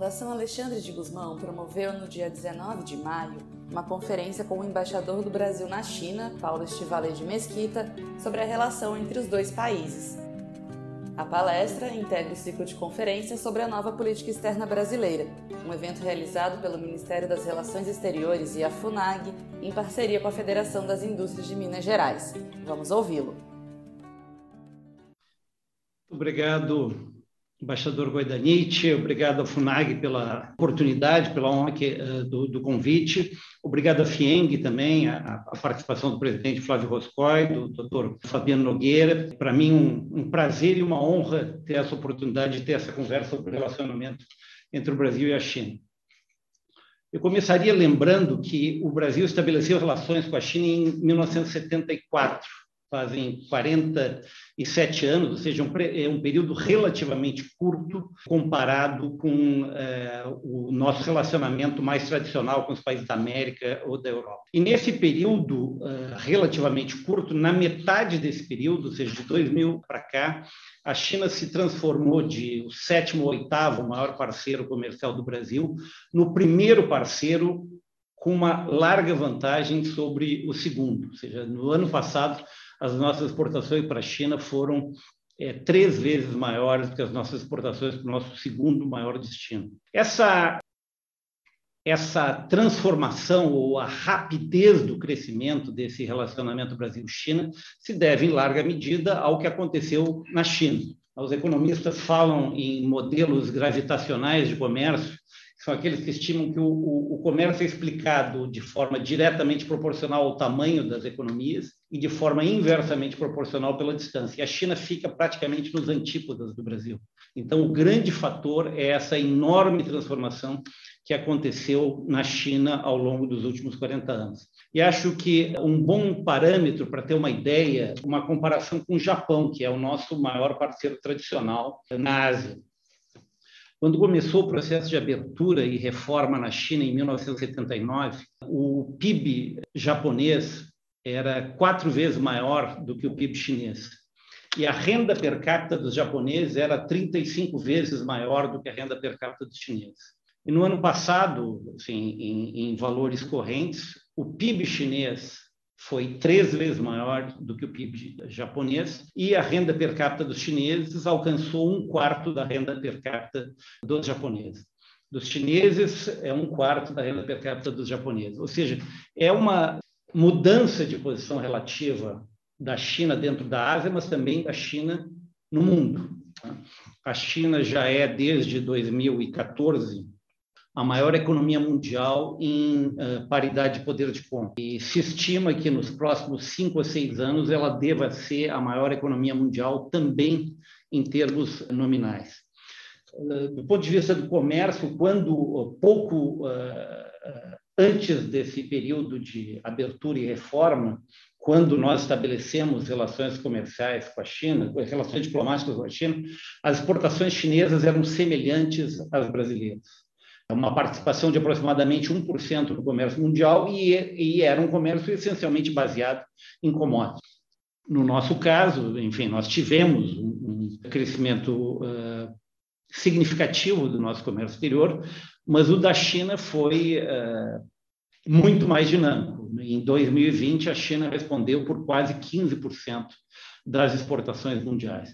Fundação Alexandre de Guzmão promoveu no dia 19 de maio uma conferência com o embaixador do Brasil na China, Paulo Estivale de Mesquita, sobre a relação entre os dois países. A palestra integra o ciclo de conferências sobre a nova política externa brasileira, um evento realizado pelo Ministério das Relações Exteriores e a FUNAG, em parceria com a Federação das Indústrias de Minas Gerais. Vamos ouvi-lo. Obrigado, embaixador Guaidanite, obrigado à FUNAG pela oportunidade, pela honra que, uh, do, do, convite, obrigado à FIENG também, a, participação do presidente Flávio Roscoe, do doutor Fabiano Nogueira. Para mim, um, um, prazer e uma honra ter essa oportunidade de ter essa conversa sobre o relacionamento entre o Brasil e a China. Eu começaria lembrando que o Brasil estabeleceu relações com a China em 1974, fazem 47 anos, ou seja, um, é um período relativamente curto comparado com é, o nosso relacionamento mais tradicional com os países da América ou da Europa. E nesse período é, relativamente curto, na metade desse período, ou seja, de 2000 para cá, a China se transformou de o sétimo ou oitavo maior parceiro comercial do Brasil no primeiro parceiro com uma larga vantagem sobre o segundo. Ou seja, no ano passado, as nossas exportações para a China foram é, três vezes maiores do que as nossas exportações para o nosso segundo maior destino. Essa, essa transformação ou a rapidez do crescimento desse relacionamento Brasil-China se deve, em larga medida, ao que aconteceu na China. Os economistas falam em modelos gravitacionais de comércio são aqueles que estimam que o, o, o, comércio é explicado de forma diretamente proporcional ao tamanho das economias e de forma inversamente proporcional pela distância. E a China fica praticamente nos antípodas do Brasil. Então, o grande fator é essa enorme transformação que aconteceu na China ao longo dos últimos 40 anos. E acho que um bom parâmetro para ter uma ideia, uma comparação com o Japão, que é o nosso maior parceiro tradicional na Ásia. Quando começou o processo de abertura e reforma na China em 1979, o PIB japonês era quatro vezes maior do que o PIB chinês. E a renda per capita dos japoneses era 35 vezes maior do que a renda per capita dos chineses. E no ano passado, assim, em, em valores correntes, o PIB chinês foi três vezes maior do que o PIB japonês e a renda per capita dos chineses alcançou um quarto da renda per capita dos japoneses. Dos chineses é um quarto da renda per capita dos japoneses. Ou seja, é uma mudança de posição relativa da China dentro da Ásia, mas também da China no mundo. A China já é, desde 2014, a maior economia mundial em uh, paridade de poder de compra. E se estima que nos próximos cinco ou seis anos ela deva ser a maior economia mundial também em termos nominais. Uh, do ponto de vista do comércio, quando uh, pouco antes desse período de abertura e reforma, quando nós estabelecemos relações comerciais com a China, relações diplomáticas com a China, as exportações chinesas eram semelhantes às brasileiras. Uma participação de aproximadamente 1% no comércio mundial e, e era um comércio essencialmente baseado em commodities. No nosso caso, enfim, nós tivemos um, um crescimento uh, significativo do nosso comércio exterior, mas o da China foi uh, muito mais dinâmico. Em 2020, a China respondeu por quase 15% das exportações mundiais.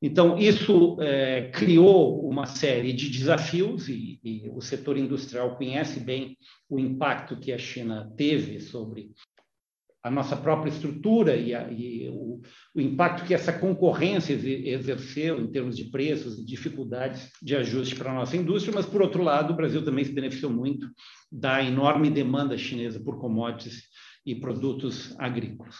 Então, isso é, criou uma série de desafios, e, e, o setor industrial conhece bem o impacto que a China teve sobre a nossa própria estrutura e, a, e o, o, impacto que essa concorrência exerceu em termos de preços e dificuldades de ajuste para a nossa indústria, mas, por outro lado, o Brasil também se beneficiou muito da enorme demanda chinesa por commodities e produtos agrícolas.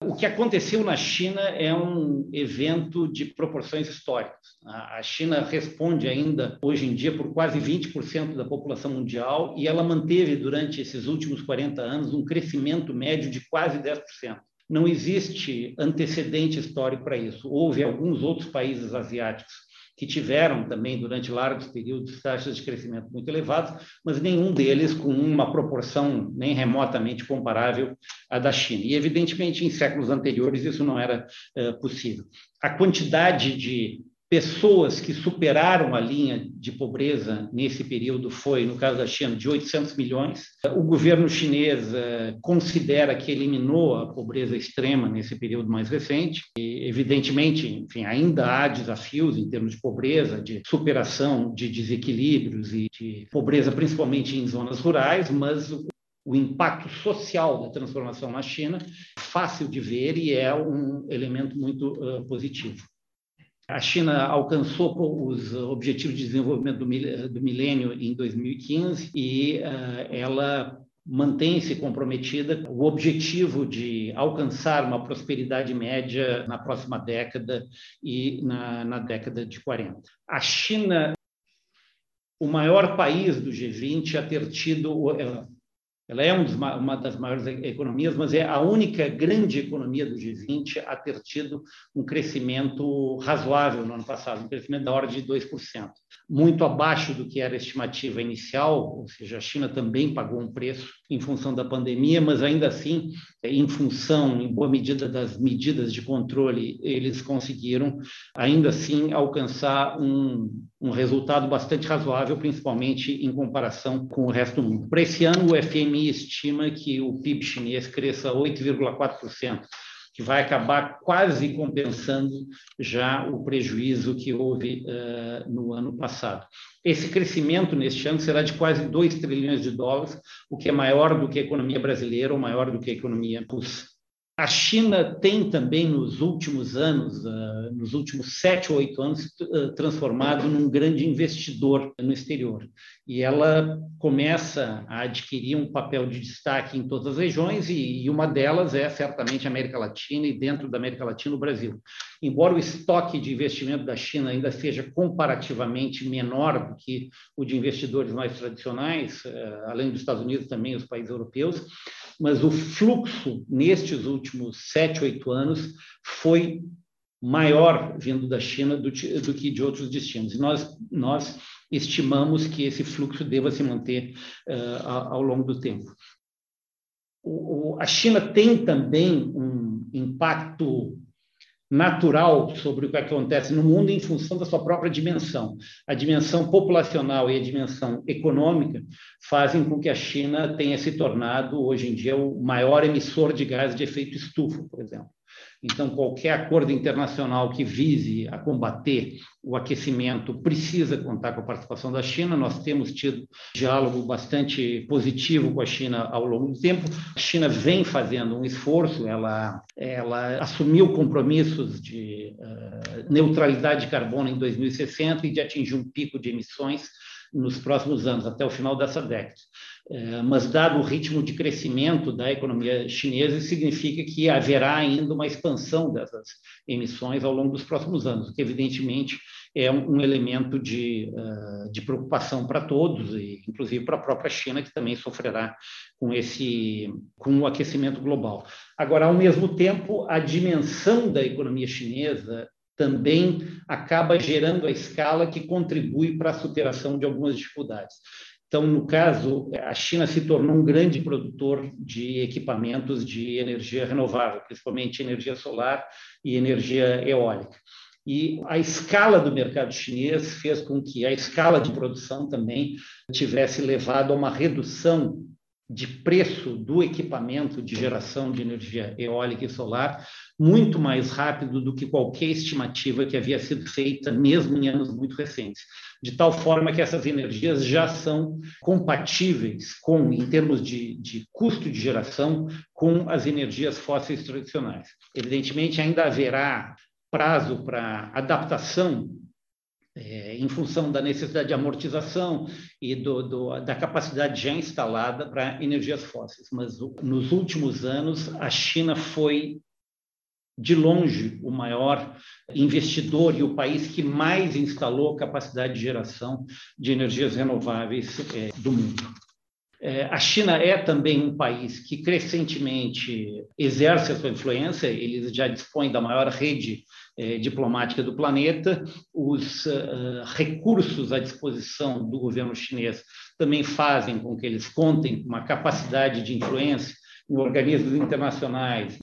O que aconteceu na China é um evento de proporções históricas. A China responde ainda, hoje em dia, por quase 20% da população mundial e ela manteve, durante esses últimos 40 anos, um crescimento médio de quase 10%. Não existe antecedente histórico para isso. Houve alguns outros países asiáticos que tiveram também durante largos períodos taxas de crescimento muito elevadas, mas nenhum deles com uma proporção nem remotamente comparável à da China. E, evidentemente, em séculos anteriores isso não era uh, possível. A quantidade de pessoas que superaram a linha de pobreza nesse período foi, no caso da China, de 800 milhões. O governo chinês eh, considera que eliminou a pobreza extrema nesse período mais recente. E, evidentemente, enfim, ainda há desafios em termos de pobreza, de superação de desequilíbrios e de pobreza, principalmente em zonas rurais, mas o impacto social da transformação na China é fácil de ver e é um elemento muito uh, positivo. A China alcançou os Objetivos de Desenvolvimento do Milênio em 2015 e uh, ela mantém-se comprometida o objetivo de alcançar uma prosperidade média na próxima década e na, na década de 40. A China, o maior país do G20 a ter tido ela é uma das maiores economias, mas é a única grande economia do G20 a ter tido um crescimento razoável no ano passado, um crescimento da ordem de 2%, muito abaixo do que era a estimativa inicial, ou seja, a China também pagou um preço em função da pandemia, mas ainda assim, em função, em boa medida, das medidas de controle, eles conseguiram, ainda assim, alcançar um, um resultado bastante razoável, principalmente em comparação com o resto do mundo. Para esse ano, o FMI estima que o PIB chinês cresça 8,4%, que vai acabar quase compensando já o prejuízo que houve uh, no ano passado. Esse crescimento neste ano será de quase 2 trilhões de dólares, o que é maior do que a economia brasileira ou maior do que a economia russa. A China tem também, nos últimos anos, uh, nos últimos sete ou oito anos, uh, transformado num grande investidor no exterior. E ela começa a adquirir um papel de destaque em todas as regiões, e, uma delas é certamente a América Latina, e dentro da América Latina, o Brasil. Embora o estoque de investimento da China ainda seja comparativamente menor do que o de investidores mais tradicionais, uh, além dos Estados Unidos, também os países europeus, mas o fluxo nestes últimos sete, oito anos foi maior vindo da China do, do, que de outros destinos. E nós, nós estimamos que esse fluxo deva se manter uh, ao longo do tempo. O, o, a China tem também um impacto natural sobre o que acontece no mundo em função da sua própria dimensão. A dimensão populacional e a dimensão econômica fazem com que a China tenha se tornado, hoje em dia, o maior emissor de gás de efeito estufa, por exemplo. Então, qualquer acordo internacional que vise a combater o aquecimento precisa contar com a participação da China. Nós temos tido diálogo bastante positivo com a China ao longo do tempo. A China vem fazendo um esforço, ela, ela assumiu compromissos de uh, neutralidade de carbono em 2060 e de atingir um pico de emissões nos próximos anos, até o final dessa década. É, mas, dado o ritmo de crescimento da economia chinesa, significa que haverá ainda uma expansão dessas emissões ao longo dos próximos anos, o que, evidentemente, é um, elemento de, uh, de preocupação para todos, e inclusive para a própria China, que também sofrerá com, esse, com o aquecimento global. Agora, ao mesmo tempo, a dimensão da economia chinesa também acaba gerando a escala que contribui para a superação de algumas dificuldades. Então, no caso, a China se tornou um grande produtor de equipamentos de energia renovável, principalmente energia solar e energia eólica. E a escala do mercado chinês fez com que a escala de produção também tivesse levado a uma redução de preço do equipamento de geração de energia eólica e solar muito mais rápido do que qualquer estimativa que havia sido feita, mesmo em anos muito recentes. De tal forma que essas energias já são compatíveis com, em termos de, de custo de geração, com as energias fósseis tradicionais. Evidentemente, ainda haverá prazo para adaptação é, em função da necessidade de amortização e do, do, da capacidade já instalada para energias fósseis. Mas nos últimos anos, a China foi, de longe, o maior investidor e o país que mais instalou capacidade de geração de energias renováveis é, do mundo. É, a China é também um país que crescentemente exerce a sua influência, eles já dispõem da maior rede é, diplomática do planeta, os uh, recursos à disposição do governo chinês também fazem com que eles contem com uma capacidade de influência em organismos internacionais,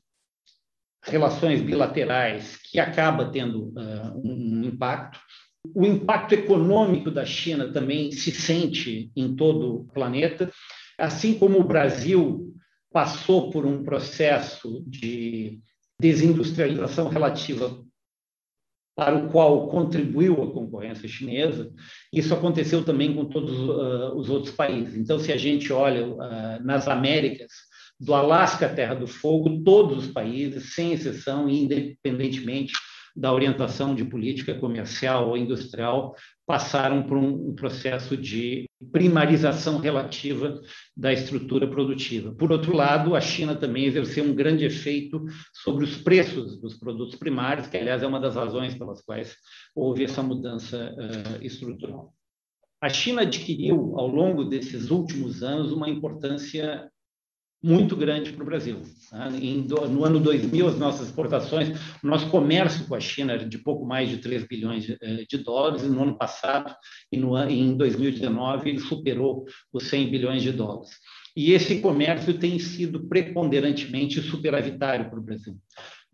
relações bilaterais que acaba tendo uh, um impacto. O impacto econômico da China também se sente em todo o planeta, assim como o Brasil passou por um processo de desindustrialização relativa para o qual contribuiu a concorrência chinesa, isso aconteceu também com todos uh, os outros países. Então, se a gente olha uh, nas Américas, do Alasca à Terra do Fogo, todos os países, sem exceção, independentemente da orientação de política comercial ou industrial, passaram por um, processo de primarização relativa da estrutura produtiva. Por outro lado, a China também exerceu um grande efeito sobre os preços dos produtos primários, que, aliás, é uma das razões pelas quais houve essa mudança uh, estrutural. A China adquiriu, ao longo desses últimos anos, uma importância muito grande para o Brasil. Tá? No ano 2000, as nossas exportações, o nosso comércio com a China era de pouco mais de 3 bilhões eh, de dólares, e no ano passado, e no, em 2019, ele superou os 100 bilhões de dólares. E esse comércio tem sido preponderantemente superavitário para o Brasil.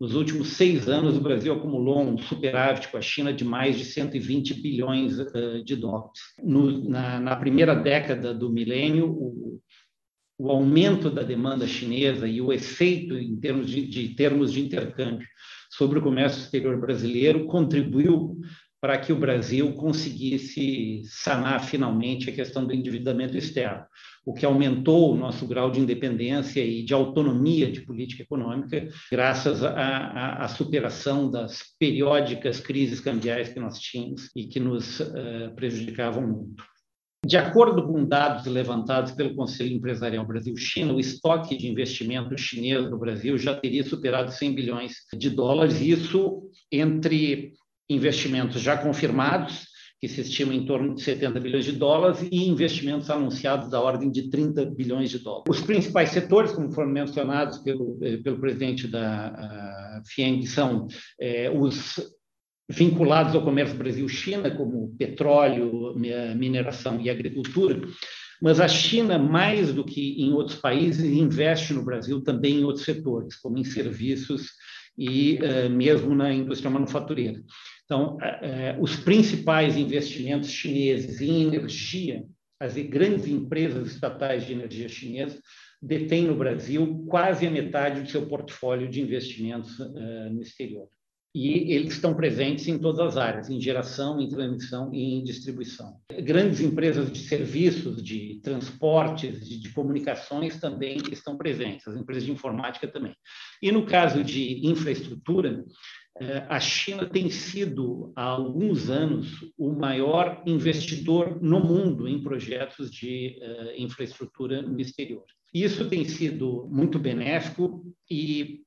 Nos últimos seis anos, o Brasil acumulou um superávit com a China de mais de 120 bilhões uh, de dólares. No, na, na, primeira década do milênio, o, o aumento da demanda chinesa e o efeito em termos de, de termos de intercâmbio sobre o comércio exterior brasileiro contribuiu para que o Brasil conseguisse sanar finalmente a questão do endividamento externo, o que aumentou o nosso grau de independência e de autonomia de política econômica, graças à, superação das periódicas crises cambiais que nós tínhamos e que nos uh, prejudicavam muito. De acordo com dados levantados pelo Conselho Empresarial Brasil-China, o estoque de investimento chinês no Brasil já teria superado 100 bilhões de dólares, isso entre investimentos já confirmados, que se estima em torno de 70 bilhões de dólares, e investimentos anunciados da ordem de 30 bilhões de dólares. Os principais setores, como foram mencionados pelo, eh, pelo presidente da FIENG, são é, os vinculados ao comércio Brasil-China, como petróleo, mineração e agricultura, mas a China, mais do que em outros países, investe no Brasil também em outros setores, como em serviços e uh, mesmo na indústria manufatureira. Então, uh, uh, os principais investimentos chineses em energia, as grandes empresas estatais de energia chinesas, detêm no Brasil quase a metade do seu portfólio de investimentos no exterior e eles estão presentes em todas as áreas, em geração, em transmissão e em distribuição. Grandes empresas de serviços, de transportes, de, de, comunicações também estão presentes, as empresas de informática também. E no caso de infraestrutura, eh, a China tem sido, há alguns anos, o maior investidor no mundo em projetos de uh, infraestrutura no exterior. Isso tem sido muito benéfico e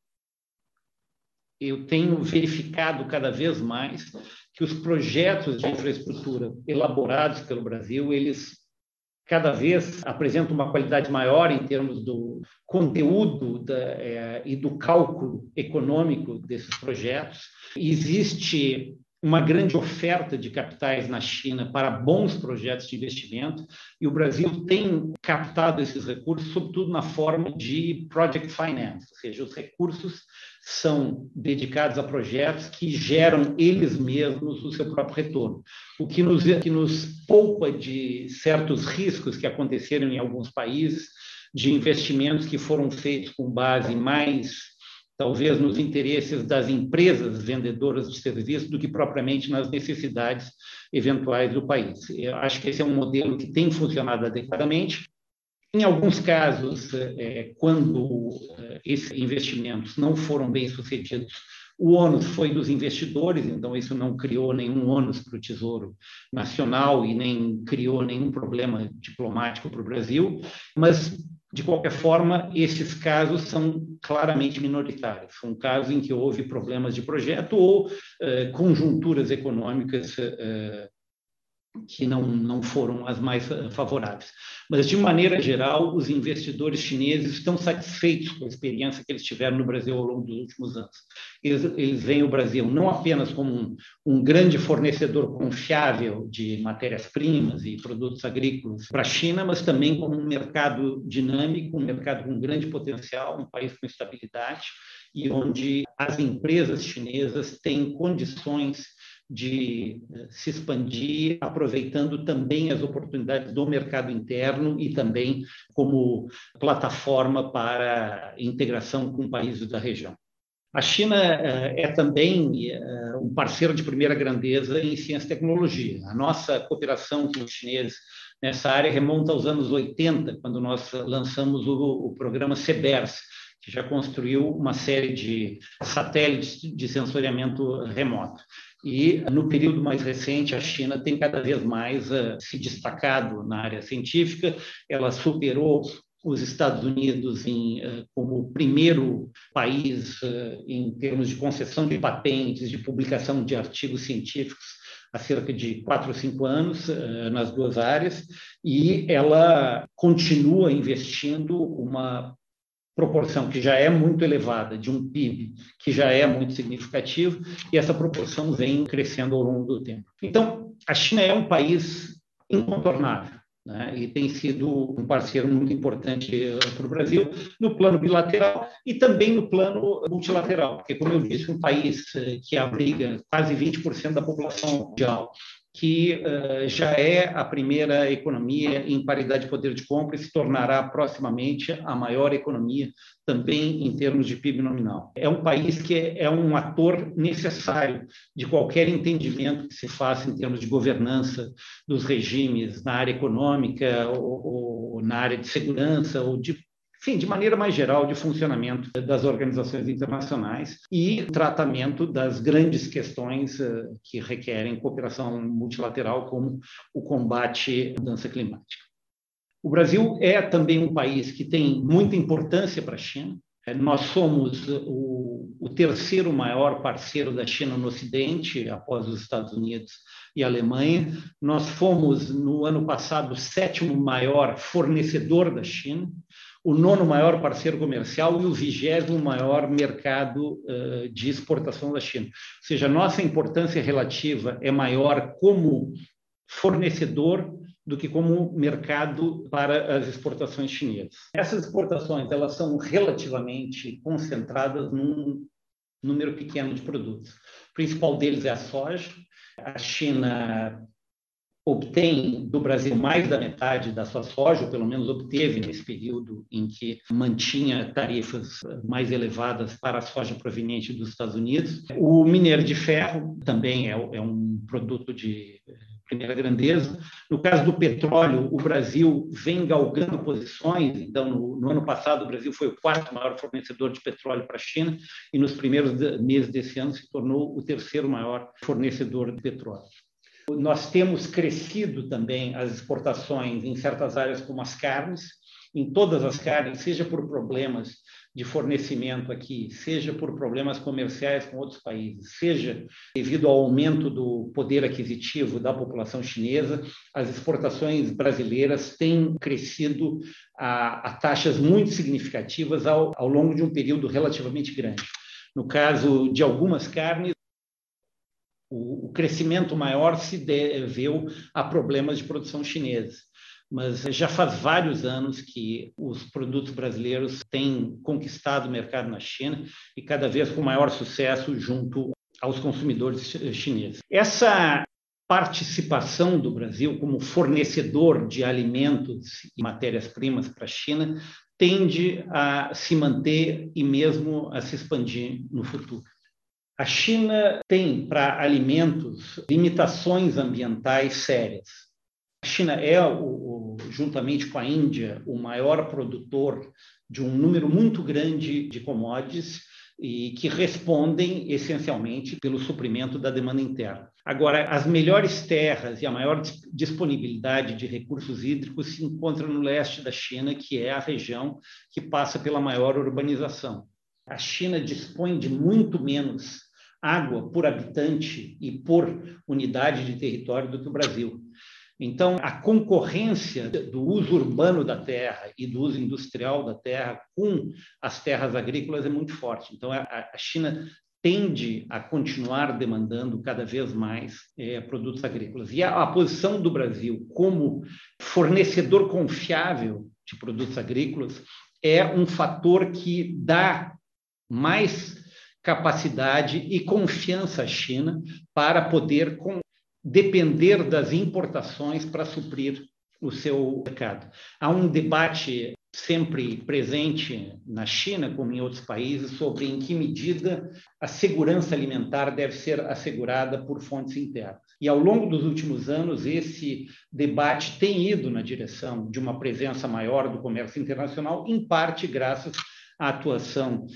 eu tenho verificado cada vez mais que os projetos de infraestrutura elaborados pelo Brasil, eles cada vez apresentam uma qualidade maior em termos do conteúdo da, é, e do cálculo econômico desses projetos. Existe uma grande oferta de capitais na China para bons projetos de investimento e o Brasil tem captado esses recursos, sobretudo na forma de project finance, ou seja, os recursos são dedicados a projetos que geram eles mesmos o seu próprio retorno, o que nos, que nos poupa de certos riscos que aconteceram em alguns países, de investimentos que foram feitos com base mais talvez nos interesses das empresas vendedoras de serviços do que propriamente nas necessidades eventuais do país. Eu acho que esse é um modelo que tem funcionado adequadamente. Em alguns casos, é, quando é, esses investimentos não foram bem sucedidos, o ônus foi dos investidores, então isso não criou nenhum ônus para o Tesouro Nacional e nem criou nenhum problema diplomático para o Brasil, mas de qualquer forma, esses casos são claramente minoritários. São casos em que houve problemas de projeto ou eh, conjunturas econômicas eh, que não, não foram as mais eh, favoráveis. Mas, de maneira geral, os investidores chineses estão satisfeitos com a experiência que eles tiveram no Brasil ao longo dos últimos anos. Eles, eles veem o Brasil não apenas como um, um grande fornecedor confiável de matérias-primas e produtos agrícolas para a China, mas também como um mercado dinâmico, um mercado com grande potencial, um país com estabilidade e onde as empresas chinesas têm condições de eh, se expandir, aproveitando também as oportunidades do mercado interno e também como plataforma para integração com países da região. A China eh, é também eh, um parceiro de primeira grandeza em ciência e tecnologia. A nossa cooperação com os chineses nessa área remonta aos anos 80, quando nós lançamos o, programa CEBERS, que já construiu uma série de satélites de sensoriamento remoto. E no período mais recente, a China tem cada vez mais uh, se destacado na área científica. Ela superou os Estados Unidos em, uh, como o primeiro país uh, em termos de concessão de patentes, de publicação de artigos científicos há cerca de quatro ou cinco anos nas duas áreas, e ela continua investindo uma proporção que já é muito elevada de um PIB que já é muito significativo e essa proporção vem crescendo ao longo do tempo. Então, a China é um país incontornável. Né, e tem sido um parceiro muito importante eh, para o Brasil no plano bilateral e também no plano multilateral, porque, como eu disse, um país eh, que abriga quase 20% da população mundial que uh, já é a primeira economia em paridade de poder de compra e se tornará proximamente a maior economia também em termos de PIB nominal. É um país que é um ator necessário de qualquer entendimento que se faça em termos de governança dos regimes na área econômica ou, ou na área de segurança ou de enfim, de maneira mais geral, de funcionamento das organizações internacionais e tratamento das grandes questões eh, que requerem cooperação multilateral, como o combate à mudança climática. O Brasil é também um país que tem muita importância para a China. Eh, nós somos o, o terceiro maior parceiro da China no Ocidente, após os Estados Unidos e a Alemanha. Nós fomos, no ano passado, o sétimo maior fornecedor da China o nono maior parceiro comercial e o vigésimo maior mercado uh, de exportação da China. Ou seja, nossa importância relativa é maior como fornecedor do que como mercado para as exportações chinesas. Essas exportações elas são relativamente concentradas num número pequeno de produtos. O principal deles é a soja. A China obtém do Brasil mais da metade da sua soja, ou pelo menos obteve nesse período em que mantinha tarifas mais elevadas para a soja proveniente dos Estados Unidos. O minério de ferro também é, é um produto de eh, primeira grandeza. No caso do petróleo, o Brasil vem galgando posições. Então, no, no, ano passado, o Brasil foi o quarto maior fornecedor de petróleo para a China e nos primeiros meses desse ano se tornou o terceiro maior fornecedor de petróleo. Nós temos crescido também as exportações em certas áreas, como as carnes, em todas as carnes, seja por problemas de fornecimento aqui, seja por problemas comerciais com outros países, seja devido ao aumento do poder aquisitivo da população chinesa, as exportações brasileiras têm crescido a, a taxas muito significativas ao, ao longo de um período relativamente grande. No caso de algumas carnes, o, o crescimento maior se deveu a problemas de produção chineses mas já faz vários anos que os produtos brasileiros têm conquistado o mercado na China e cada vez com maior sucesso junto aos consumidores chineses. Essa participação do Brasil como fornecedor de alimentos e matérias-primas para a China tende a se manter e mesmo a se expandir no futuro. A China tem para alimentos limitações ambientais sérias. A China é, o, o, juntamente com a Índia, o maior produtor de um número muito grande de commodities e que respondem essencialmente pelo suprimento da demanda interna. Agora, as melhores terras e a maior disponibilidade de recursos hídricos se encontram no leste da China, que é a região que passa pela maior urbanização. A China dispõe de muito menos água por habitante e por unidade de território do que o Brasil. Então, a concorrência do uso urbano da terra e do uso industrial da terra com as terras agrícolas é muito forte. Então, a, China tende a continuar demandando cada vez mais é, produtos agrícolas. E a, a, posição do Brasil como fornecedor confiável de produtos agrícolas é um fator que dá mais capacidade e confiança à China para poder com, depender das importações para suprir o seu mercado. Há um debate sempre presente na China, como em outros países, sobre em que medida a segurança alimentar deve ser assegurada por fontes internas. E ao longo dos últimos anos, esse debate tem ido na direção de uma presença maior do comércio internacional, em parte graças à atuação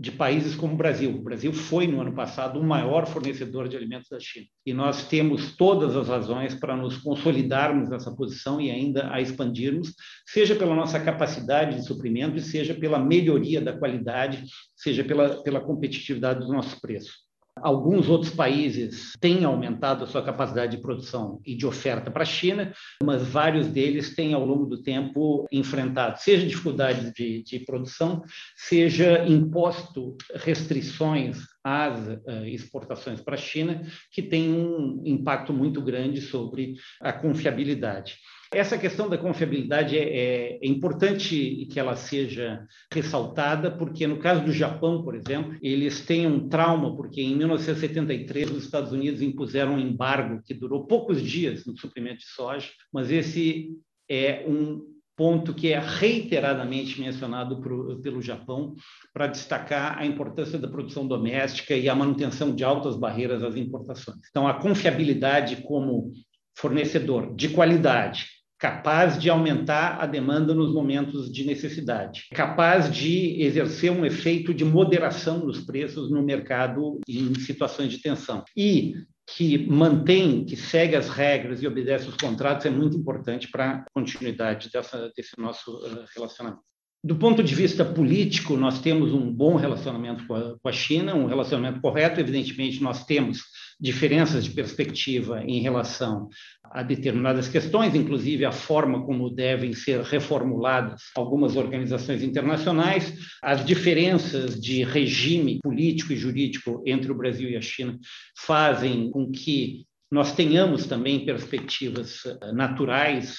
de países como o Brasil. O Brasil foi, no ano passado, o maior fornecedor de alimentos da China. E nós temos todas as razões para nos consolidarmos nessa posição e ainda a expandirmos, seja pela nossa capacidade de suprimento, seja pela melhoria da qualidade, seja pela, pela competitividade dos nossos preços. Alguns outros países têm aumentado a sua capacidade de produção e de oferta para a China, mas vários deles têm, ao longo do tempo, enfrentado seja dificuldades de, de produção, seja imposto restrições às uh, exportações para a China, que tem um impacto muito grande sobre a confiabilidade. Essa questão da confiabilidade é, é, é, importante que ela seja ressaltada, porque no caso do Japão, por exemplo, eles têm um trauma, porque em 1973 os Estados Unidos impuseram um embargo que durou poucos dias no suprimento de soja, mas esse é um ponto que é reiteradamente mencionado pro, pelo Japão para destacar a importância da produção doméstica e a manutenção de altas barreiras às importações. Então, a confiabilidade como fornecedor de qualidade, capaz de aumentar a demanda nos momentos de necessidade, capaz de exercer um efeito de moderação nos preços no mercado em situações de tensão. E que mantém, que segue as regras e obedece os contratos é muito importante para a continuidade dessa, desse nosso uh, relacionamento. Do ponto de vista político, nós temos um bom relacionamento com a, com a China, um relacionamento correto. Evidentemente, nós temos diferenças de perspectiva em relação a determinadas questões, inclusive a forma como devem ser reformuladas algumas organizações internacionais, as diferenças de regime político e jurídico entre o Brasil e a China fazem com que nós tenhamos também perspectivas eh, naturais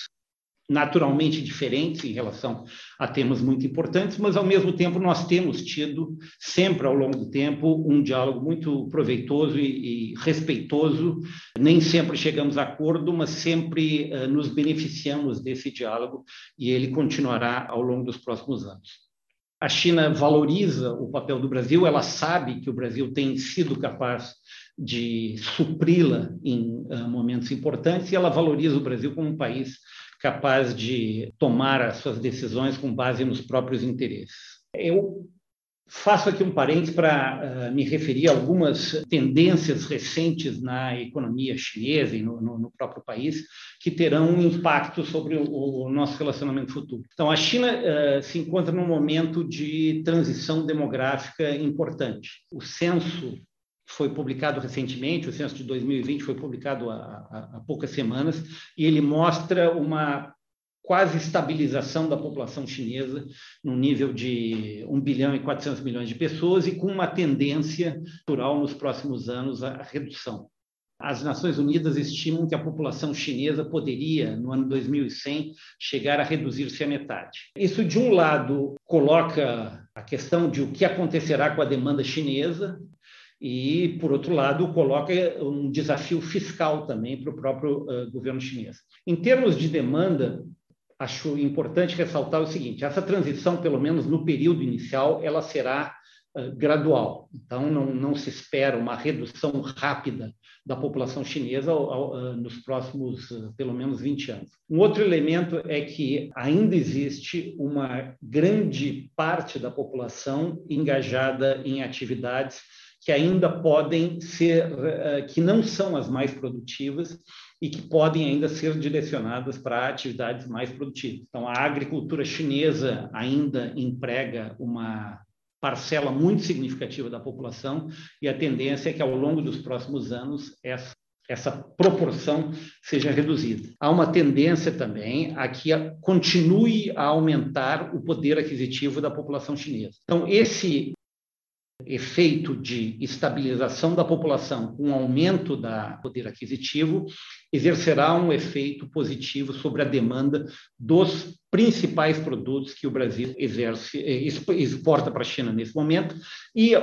naturalmente diferentes em relação a temas muito importantes, mas ao mesmo tempo nós temos tido sempre ao longo do tempo um diálogo muito proveitoso e, e respeitoso. Nem sempre chegamos a acordo, mas sempre uh, nos beneficiamos desse diálogo e ele continuará ao longo dos próximos anos. A China valoriza o papel do Brasil, ela sabe que o Brasil tem sido capaz de supri-la em uh, momentos importantes e ela valoriza o Brasil como um país capaz de tomar as suas decisões com base nos próprios interesses. Eu faço aqui um parênteses para uh, me referir a algumas tendências recentes na economia chinesa e no, no, no próprio país que terão um impacto sobre o, o nosso relacionamento futuro. Então, a China uh, se encontra num momento de transição demográfica importante. O censo foi publicado recentemente, o censo de 2020 foi publicado há, há, poucas semanas, e ele mostra uma quase estabilização da população chinesa no nível de 1 bilhão e 400 milhões de pessoas e com uma tendência natural nos próximos anos à redução. As Nações Unidas estimam que a população chinesa poderia, no ano 2100, chegar a reduzir-se à metade. Isso, de um lado, coloca a questão de o que acontecerá com a demanda chinesa, e, por outro lado, coloca um desafio fiscal também para o próprio uh, governo chinês. Em termos de demanda, acho importante ressaltar o seguinte: essa transição, pelo menos no período inicial, ela será uh, gradual. Então, não, não, se espera uma redução rápida da população chinesa ao, ao, uh, nos próximos, pelo menos, 20 anos. Um outro elemento é que ainda existe uma grande parte da população engajada em atividades que ainda podem ser, eh, que não são as mais produtivas e que podem ainda ser direcionadas para atividades mais produtivas. Então, a agricultura chinesa ainda emprega uma parcela muito significativa da população e a tendência é que ao longo dos próximos anos essa essa proporção seja reduzida. Há uma tendência também a que continue a aumentar o poder aquisitivo da população chinesa. Então, esse efeito de estabilização da população com aumento do poder aquisitivo exercerá um efeito positivo sobre a demanda dos principais produtos que o Brasil exerce, eh, exporta para a China nesse momento e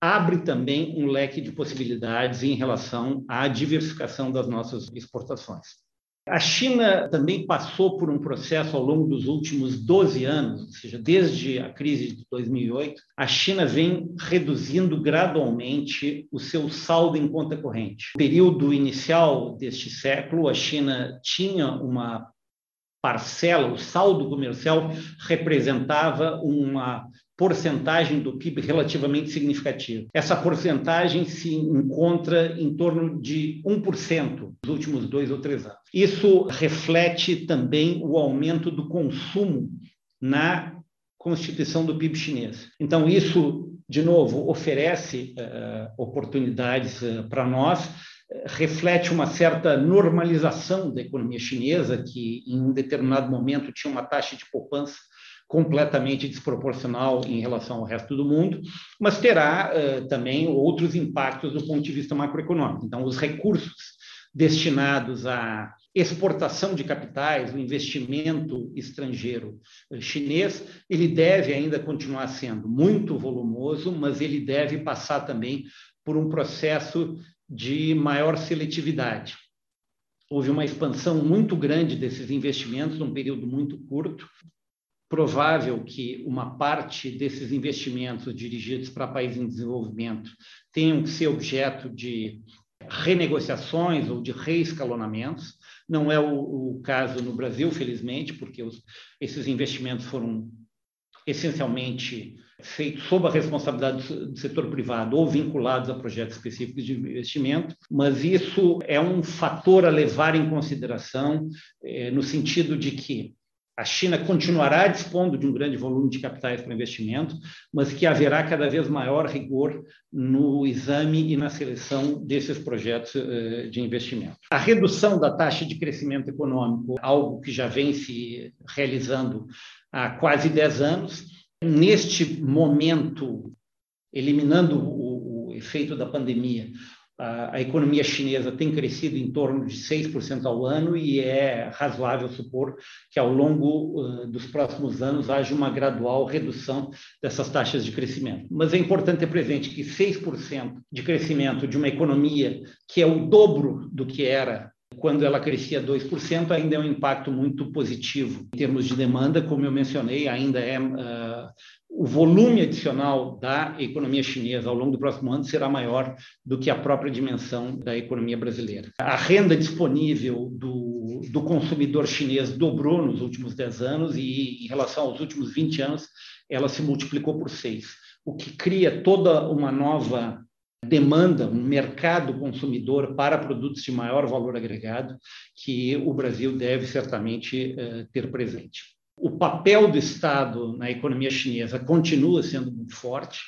abre também um leque de possibilidades em relação à diversificação das nossas exportações. A China também passou por um processo ao longo dos últimos 12 anos, ou seja, desde a crise de 2008, a China vem reduzindo gradualmente o seu saldo em conta corrente. No período inicial deste século, a China tinha uma parcela, o saldo comercial representava uma porcentagem do PIB relativamente significativa. Essa porcentagem se encontra em torno de 1% nos últimos dois ou três anos. Isso reflete também o aumento do consumo na constituição do PIB chinês. Então, isso, de novo, oferece uh, oportunidades uh, para nós, reflete uma certa normalização da economia chinesa, que em um determinado momento tinha uma taxa de poupança completamente desproporcional em relação ao resto do mundo, mas terá uh, também outros impactos do ponto de vista macroeconômico. Então, os recursos destinados à exportação de capitais, o investimento estrangeiro chinês, ele deve ainda continuar sendo muito volumoso, mas ele deve passar também por um processo de maior seletividade. Houve uma expansão muito grande desses investimentos num período muito curto, provável que uma parte desses investimentos dirigidos para países em desenvolvimento tenham que ser objeto de renegociações ou de reescalonamentos. Não é o, o caso no Brasil, felizmente, porque os, esses investimentos foram essencialmente feitos sob a responsabilidade do setor privado ou vinculados a projetos específicos de investimento, mas isso é um fator a levar em consideração eh, no sentido de que a China continuará dispondo de um grande volume de capitais para investimento, mas que haverá cada vez maior rigor no exame e na seleção desses projetos eh, de investimento. A redução da taxa de crescimento econômico, algo que já vem se realizando há quase 10 anos, neste momento, eliminando o, o efeito da pandemia, a, economia chinesa tem crescido em torno de 6% ao ano e é razoável supor que ao longo dos próximos anos haja uma gradual redução dessas taxas de crescimento. Mas é importante ter presente que 6% de crescimento de uma economia que é o dobro do que era quando ela crescia 2%, ainda é um impacto muito positivo em termos de demanda, como eu mencionei, ainda é uh, o volume adicional da economia chinesa ao longo do próximo ano será maior do que a própria dimensão da economia brasileira. A renda disponível do, do consumidor chinês dobrou nos últimos 10 anos e, em relação aos últimos 20 anos, ela se multiplicou por seis, o que cria toda uma nova demanda, um mercado consumidor para produtos de maior valor agregado que o Brasil deve certamente uh, ter presente. O papel do Estado na economia chinesa continua sendo muito forte,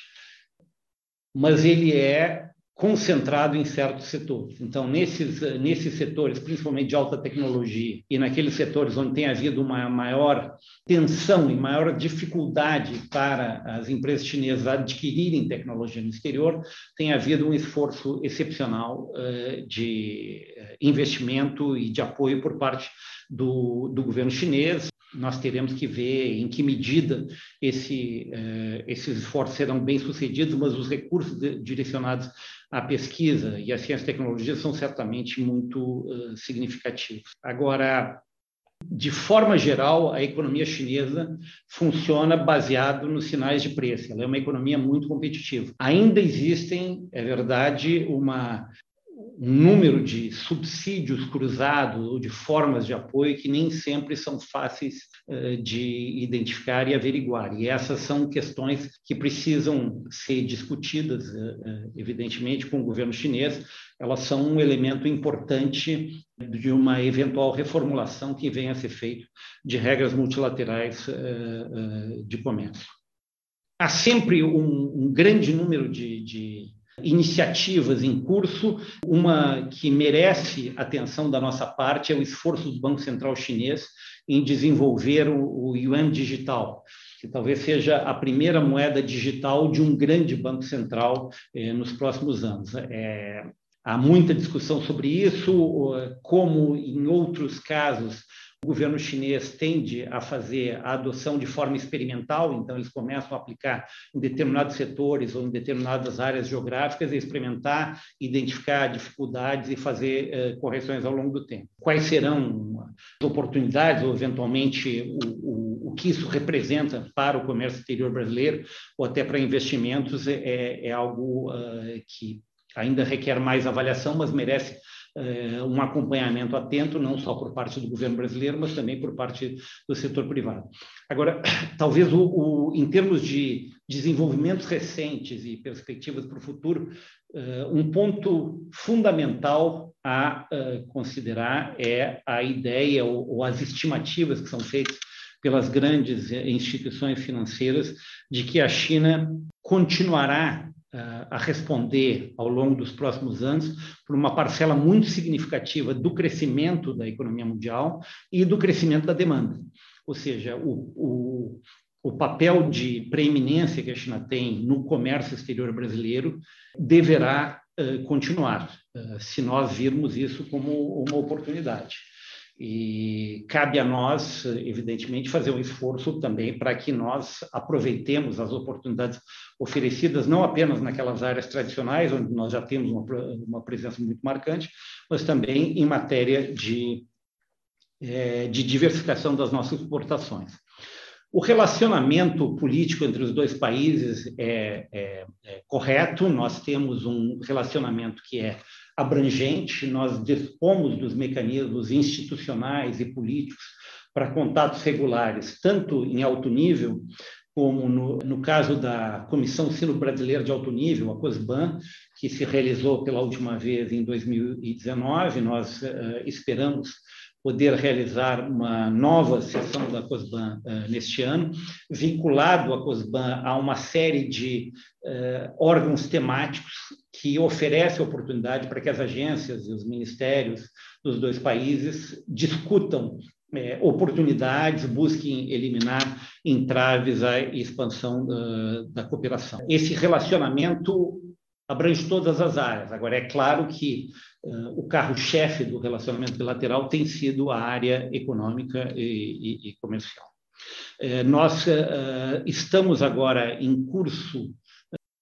mas ele é concentrado em certos setores. Então, nesses, nesses setores, principalmente de alta tecnologia, e naqueles setores onde tem havido uma maior tensão e maior dificuldade para as empresas chinesas adquirirem tecnologia no exterior, tem havido um esforço excepcional uh, de investimento e de apoio por parte do, do governo chinês nós teremos que ver em que medida esse, uh, esses esforços serão bem sucedidos, mas os recursos direcionados à pesquisa e à ciência e tecnologia são certamente muito uh, significativos. Agora, de forma geral, a economia chinesa funciona baseado nos sinais de preço. Ela é uma economia muito competitiva. Ainda existem, é verdade, uma um número de subsídios cruzados ou de formas de apoio que nem sempre são fáceis uh, de identificar e averiguar. E essas são questões que precisam ser discutidas, uh, evidentemente, com o governo chinês. Elas são um elemento importante de uma eventual reformulação que venha a ser feita de regras multilaterais de comércio. Há sempre um, um grande número de, de iniciativas em curso. Uma que merece atenção da nossa parte é o esforço do Banco Central Chinês em desenvolver o, yuan digital, que talvez seja a primeira moeda digital de um grande banco central eh, nos próximos anos. É, há muita discussão sobre isso, como em outros casos o governo chinês tende a fazer a adoção de forma experimental, então eles começam a aplicar em determinados setores ou em determinadas áreas geográficas, experimentar, identificar dificuldades e fazer eh, correções ao longo do tempo. Quais serão as oportunidades ou, eventualmente, o, o, o, que isso representa para o comércio exterior brasileiro ou até para investimentos é, é algo uh, que ainda requer mais avaliação, mas merece um acompanhamento atento, não só por parte do governo brasileiro, mas também por parte do setor privado. Agora, talvez o, o em termos de desenvolvimentos recentes e perspectivas para o futuro, uh, um ponto fundamental a uh, considerar é a ideia ou, ou as estimativas que são feitas pelas grandes instituições financeiras de que a China continuará a responder ao longo dos próximos anos por uma parcela muito significativa do crescimento da economia mundial e do crescimento da demanda. Ou seja, o, o, o papel de preeminência que a China tem no comércio exterior brasileiro deverá uh, continuar, uh, se nós virmos isso como uma oportunidade. E cabe a nós, evidentemente, fazer um esforço também para que nós aproveitemos as oportunidades oferecidas, não apenas naquelas áreas tradicionais, onde nós já temos uma, uma presença muito marcante, mas também em matéria de, é, de diversificação das nossas exportações. O relacionamento político entre os dois países é, é, é correto, nós temos um relacionamento que é abrangente, nós dispomos dos mecanismos institucionais e políticos para contatos regulares, tanto em alto nível, como no, no caso da Comissão Sino Brasileira de Alto Nível, a COSBAN, que se realizou pela última vez em 2019. Nós uh, esperamos poder realizar uma nova sessão da COSBAN uh, neste ano, vinculado a COSBAN a uma série de uh, órgãos temáticos que oferece oportunidade para que as agências e os ministérios dos dois países discutam é, oportunidades, busquem eliminar entraves à expansão uh, da cooperação. Esse relacionamento abrange todas as áreas. Agora, é claro que uh, o carro-chefe do relacionamento bilateral tem sido a área econômica e, e, e comercial. Uh, nós uh, estamos agora em curso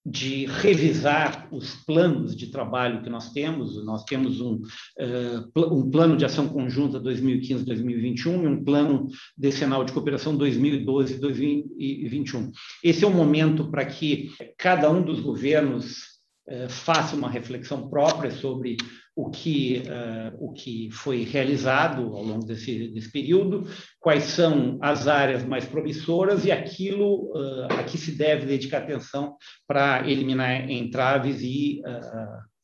de revisar os planos de trabalho que nós temos. Nós temos um, uh, um plano de ação conjunta 2015-2021 e um plano decenal de cooperação 2012-2021. Esse é o momento para que cada um dos governos uh, faça uma reflexão própria sobre o que, uh, o que foi realizado ao longo desse, desse, período, quais são as áreas mais promissoras e aquilo uh, a que se deve dedicar atenção para eliminar entraves e uh,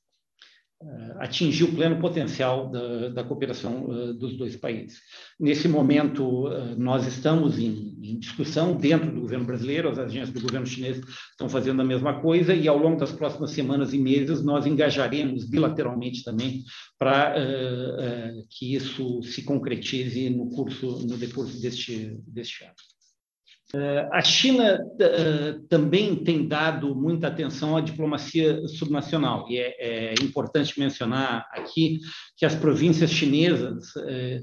atingir o pleno potencial da, da cooperação uh, dos dois países. Nesse momento, uh, nós estamos em, em, discussão dentro do governo brasileiro, as agências do governo chinês estão fazendo a mesma coisa, e ao longo das próximas semanas e meses, nós engajaremos bilateralmente também para uh, que isso se concretize no curso, no decurso deste, deste ano. Eh, a China eh, também tem dado muita atenção à diplomacia subnacional, e é, é importante mencionar aqui que as províncias chinesas eh,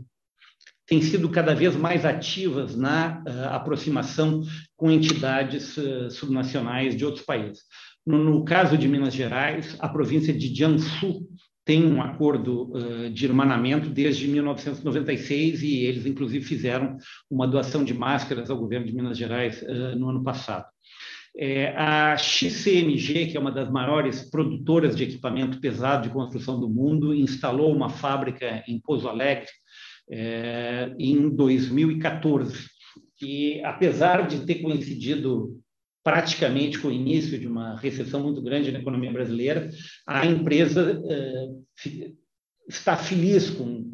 têm sido cada vez mais ativas na aproximação com entidades subnacionais de outros países. No, no caso de Minas Gerais, a província de Jiangsu tem um acordo uh, de irmanamento desde 1996 e eles, inclusive, fizeram uma doação de máscaras ao governo de Minas Gerais uh, no ano passado. É, a XCMG, que é uma das maiores produtoras de equipamento pesado de construção do mundo, instalou uma fábrica em Pouso Alegre é, em 2014. E, apesar de ter coincidido praticamente com o início de uma recessão muito grande na economia brasileira, a empresa eh, está feliz com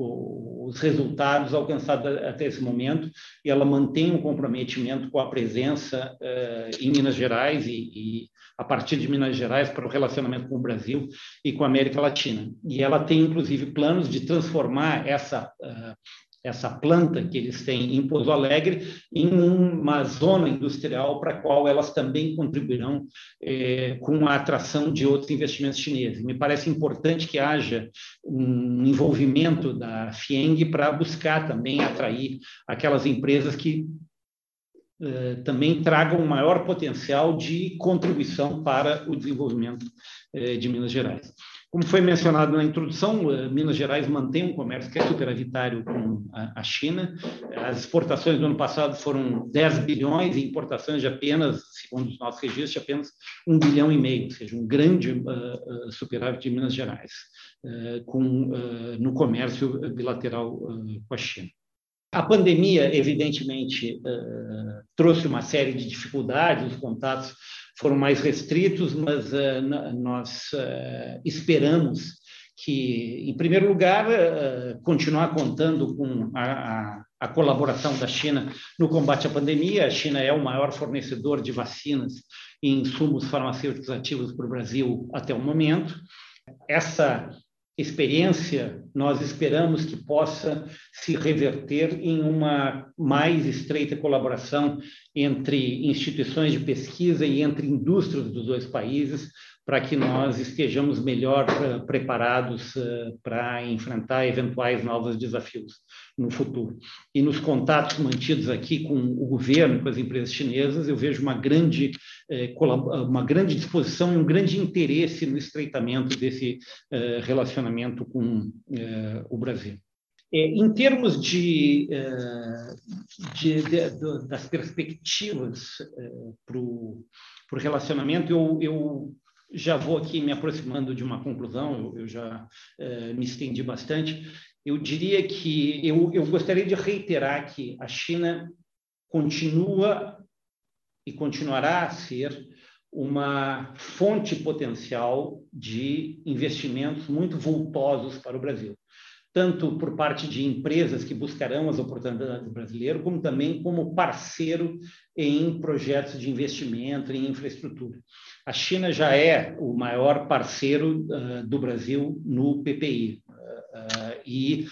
os resultados alcançados até esse momento e ela mantém um comprometimento com a presença eh, em Minas Gerais e, e a partir de Minas Gerais para o relacionamento com o Brasil e com a América Latina. E ela tem, inclusive, planos de transformar essa uh, essa planta que eles têm em Pouso Alegre em uma zona industrial para a qual elas também contribuirão eh, com a atração de outros investimentos chineses. Me parece importante que haja um envolvimento da FIENG para buscar também atrair aquelas empresas que eh, também tragam maior potencial de contribuição para o desenvolvimento eh, de Minas Gerais. Como foi mencionado na introdução, eh, Minas Gerais mantém um comércio que é superavitário com a China. As exportações do ano passado foram 10 bilhões e importações de apenas, segundo os nossos registros, de apenas 1 bilhão e meio, ou seja, um grande uh, superávit de Minas Gerais com, no comércio bilateral com a China. A pandemia, evidentemente, trouxe uma série de dificuldades, os contatos foram mais restritos, mas uh, nós uh, esperamos que, em primeiro lugar, uh, continuar contando com a, a, a, colaboração da China no combate à pandemia. A China é o maior fornecedor de vacinas e insumos farmacêuticos ativos para o Brasil até o momento. Essa experiência, nós esperamos que possa se reverter em uma mais estreita colaboração entre instituições de pesquisa e entre indústrias dos dois países, para que nós estejamos melhor eh, preparados eh, para enfrentar eventuais novos desafios no futuro. E nos contatos mantidos aqui com o governo, com as empresas chinesas, eu vejo uma grande, eh, uma grande disposição e um grande interesse no estreitamento desse relacionamento com o Brasil. Em termos de, de, de, das perspectivas para o relacionamento, eu, eu já vou aqui me aproximando de uma conclusão, eu, eu já uh, me estendi bastante. Eu diria que eu, eu gostaria de reiterar que a China continua e continuará a ser uma fonte potencial de investimentos muito vultosos para o Brasil, tanto por parte de empresas que buscarão as oportunidades brasileiras, como também como parceiro em projetos de investimento em infraestrutura. A China já é o maior parceiro uh, do Brasil no PPI. Uh, uh, e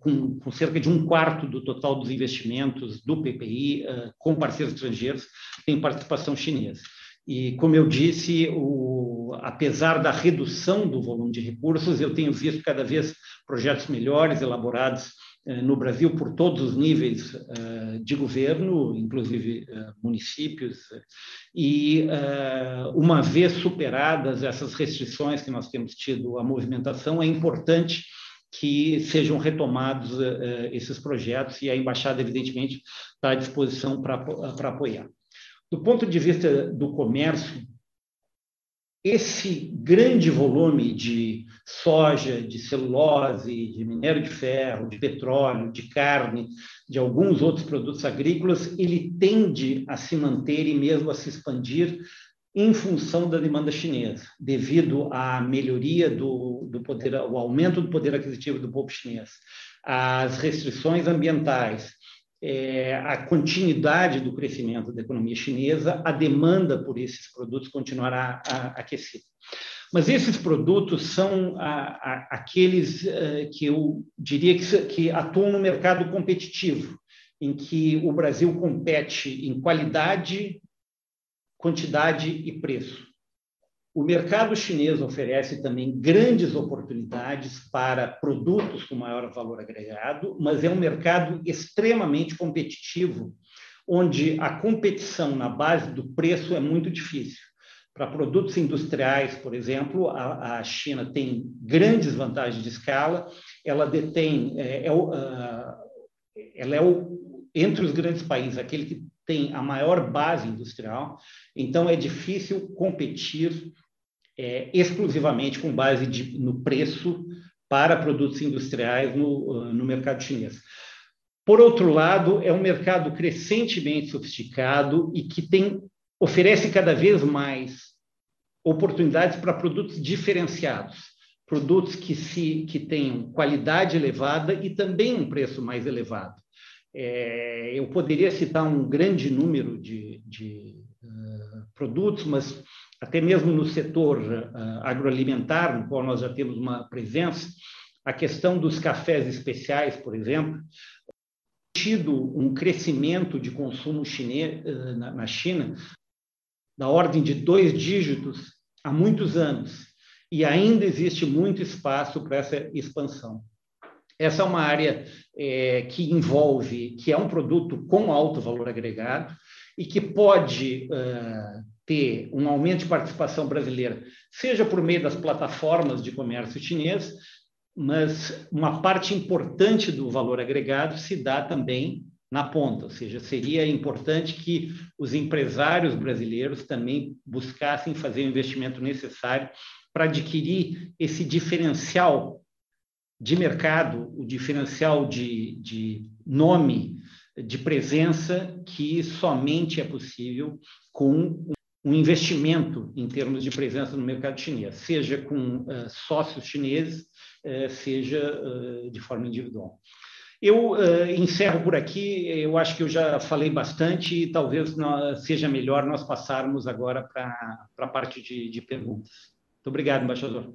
com, com, cerca de um quarto do total dos investimentos do PPI com parceiros estrangeiros tem participação chinesa. E, como eu disse, o, apesar da redução do volume de recursos, eu tenho visto cada vez projetos melhores, elaborados eh, no Brasil por todos os níveis eh, de governo, inclusive eh, municípios, e uma vez superadas essas restrições que nós temos tido à movimentação, é importante que sejam retomados esses projetos e a embaixada, evidentemente, está à disposição para apoiar. Do ponto de vista do comércio, esse grande volume de soja, de celulose, de minério de ferro, de petróleo, de carne, de alguns outros produtos agrícolas, ele tende a se manter e mesmo a se expandir em função da demanda chinesa, devido à melhoria do, do poder, o aumento do poder aquisitivo do povo chinês, às restrições ambientais, é, a continuidade do crescimento da economia chinesa, a demanda por esses produtos continuará aquecida. Mas esses produtos são a, a, aqueles uh, que eu diria que, que atuam no mercado competitivo, em que o Brasil compete em qualidade, quantidade e preço. O mercado chinês oferece também grandes oportunidades para produtos com maior valor agregado, mas é um mercado extremamente competitivo, onde a competição na base do preço é muito difícil. Para produtos industriais, por exemplo, a, a China tem grandes vantagens de escala, ela detém, é, é, uh, ela é o, entre os grandes países, aquele que tem a maior base industrial, então é difícil competir é, exclusivamente com base de, no preço para produtos industriais no, no mercado chinês. Por outro lado, é um mercado crescentemente sofisticado e que tem, oferece cada vez mais oportunidades para produtos diferenciados, produtos que, se, que tenham qualidade elevada e também um preço mais elevado. É, eu poderia citar um grande número de, de uh, produtos, mas até mesmo no setor uh, agroalimentar, no qual nós já temos uma presença, a questão dos cafés especiais, por exemplo, tido um crescimento de consumo chinês, na, na China da ordem de dois dígitos há muitos anos e ainda existe muito espaço para essa expansão. Essa é uma área é, que envolve, que é um produto com alto valor agregado e que pode uh, ter um aumento de participação brasileira, seja por meio das plataformas de comércio chinês, mas uma parte importante do valor agregado se dá também na ponta, ou seja, seria importante que os empresários brasileiros também buscassem fazer o investimento necessário para adquirir esse diferencial de mercado, o diferencial de, de nome, de presença, que somente é possível com um investimento em termos de presença no mercado chinês, seja com uh, sócios chineses, uh, seja uh, de forma individual. Eu encerro por aqui, eu acho que eu já falei bastante e talvez seja melhor nós passarmos agora para a parte de, de perguntas. Muito obrigado, embaixador.